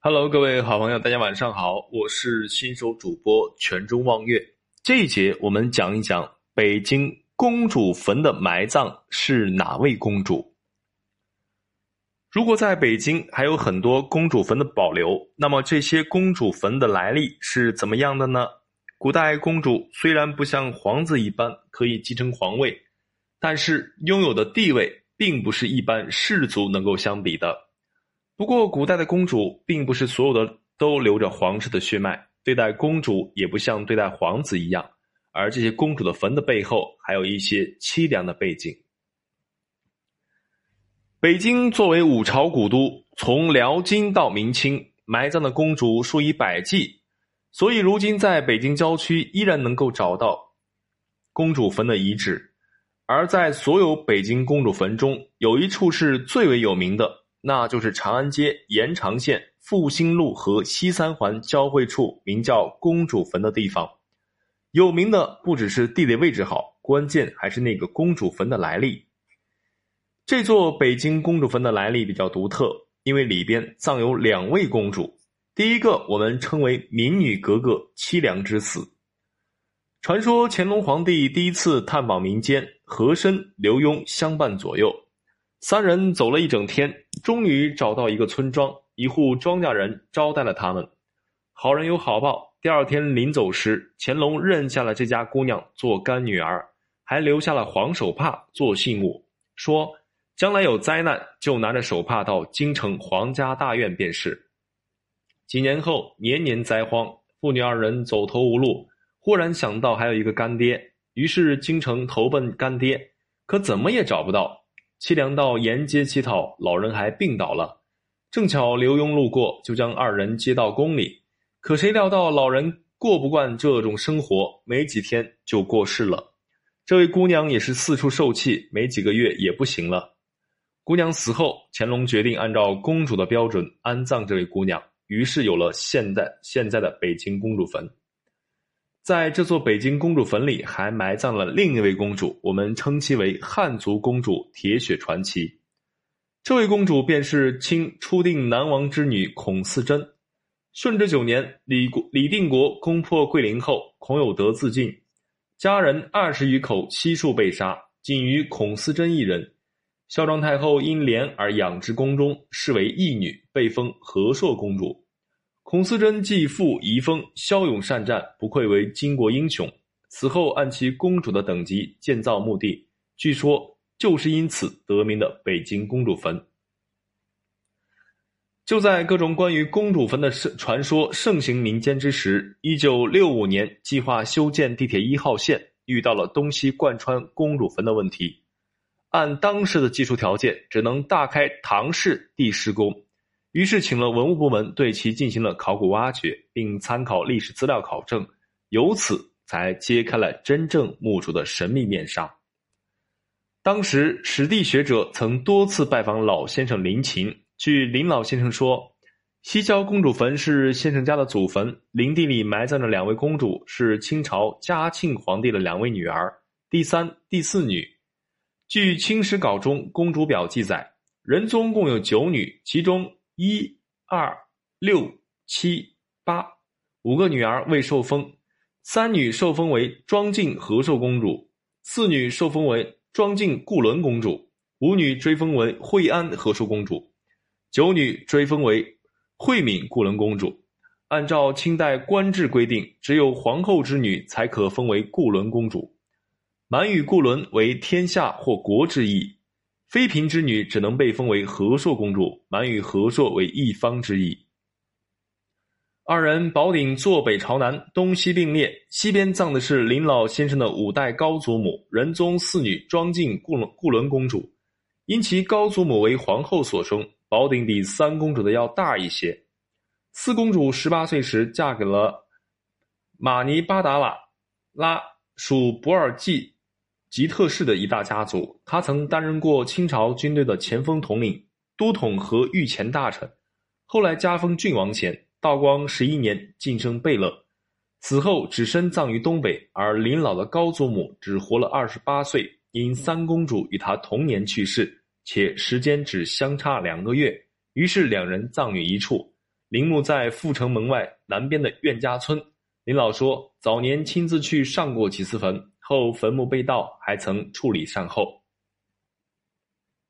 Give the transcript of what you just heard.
Hello，各位好朋友，大家晚上好，我是新手主播泉中望月。这一节我们讲一讲北京公主坟的埋葬是哪位公主。如果在北京还有很多公主坟的保留，那么这些公主坟的来历是怎么样的呢？古代公主虽然不像皇子一般可以继承皇位，但是拥有的地位并不是一般士族能够相比的。不过，古代的公主并不是所有的都流着皇室的血脉，对待公主也不像对待皇子一样。而这些公主的坟的背后，还有一些凄凉的背景。北京作为五朝古都，从辽金到明清，埋葬的公主数以百计，所以如今在北京郊区依然能够找到公主坟的遗址。而在所有北京公主坟中，有一处是最为有名的。那就是长安街延长线复兴路和西三环交汇处，名叫公主坟的地方。有名的不只是地理位置好，关键还是那个公主坟的来历。这座北京公主坟的来历比较独特，因为里边葬有两位公主。第一个我们称为民女格格凄凉之死。传说乾隆皇帝第一次探访民间，和珅、刘墉相伴左右。三人走了一整天，终于找到一个村庄，一户庄稼人招待了他们。好人有好报，第二天临走时，乾隆认下了这家姑娘做干女儿，还留下了黄手帕做信物，说将来有灾难就拿着手帕到京城皇家大院便是。几年后，年年灾荒，父女二人走投无路，忽然想到还有一个干爹，于是京城投奔干爹，可怎么也找不到。凄凉到沿街乞讨，老人还病倒了。正巧刘墉路过，就将二人接到宫里。可谁料到老人过不惯这种生活，没几天就过世了。这位姑娘也是四处受气，没几个月也不行了。姑娘死后，乾隆决定按照公主的标准安葬这位姑娘，于是有了现在现在的北京公主坟。在这座北京公主坟里，还埋葬了另一位公主，我们称其为汉族公主铁血传奇。这位公主便是清初定南王之女孔四贞。顺治九年，李国李定国攻破桂林后，孔有德自尽，家人二十余口悉数被杀，仅余孔四贞一人。孝庄太后因怜而养之宫中，视为义女，被封和硕公主。孔思贞继父遗风，骁勇善战，不愧为巾帼英雄。此后按其公主的等级建造墓地，据说就是因此得名的北京公主坟。就在各种关于公主坟的传说盛行民间之时，一九六五年计划修建地铁一号线，遇到了东西贯穿公主坟的问题。按当时的技术条件，只能大开唐式地施工。于是，请了文物部门对其进行了考古挖掘，并参考历史资料考证，由此才揭开了真正墓主的神秘面纱。当时，史地学者曾多次拜访老先生林琴，据林老先生说，西郊公主坟是先生家的祖坟，林地里埋葬着两位公主，是清朝嘉庆皇帝的两位女儿，第三、第四女。据《清史稿》中公主表记载，仁宗共有九女，其中。一、二、六、七、八，五个女儿未受封，三女受封为庄敬和寿公主，四女受封为庄敬固伦公主，五女追封为惠安和寿公主，九女追封为惠敏固伦公主。按照清代官制规定，只有皇后之女才可封为固伦公主。满语固伦为天下或国之意。妃嫔之女只能被封为和硕公主，满语和硕为一方之意。二人宝顶坐北朝南，东西并列，西边葬的是林老先生的五代高祖母仁宗四女庄敬固伦固伦公主，因其高祖母为皇后所生，宝顶比三公主的要大一些。四公主十八岁时嫁给了马尼巴达瓦拉属博尔济。吉特氏的一大家族。他曾担任过清朝军队的前锋统领都统和御前大臣。后来加封郡王衔道光十一年晋升贝勒。此后只身葬于东北而林老的高祖母只活了二十八岁因三公主与他同年去世且时间只相差两个月。于是两人葬于一处。陵墓在阜成门外南边的苑家村。林老说早年亲自去上过几次坟后坟墓被盗还曾处理善后。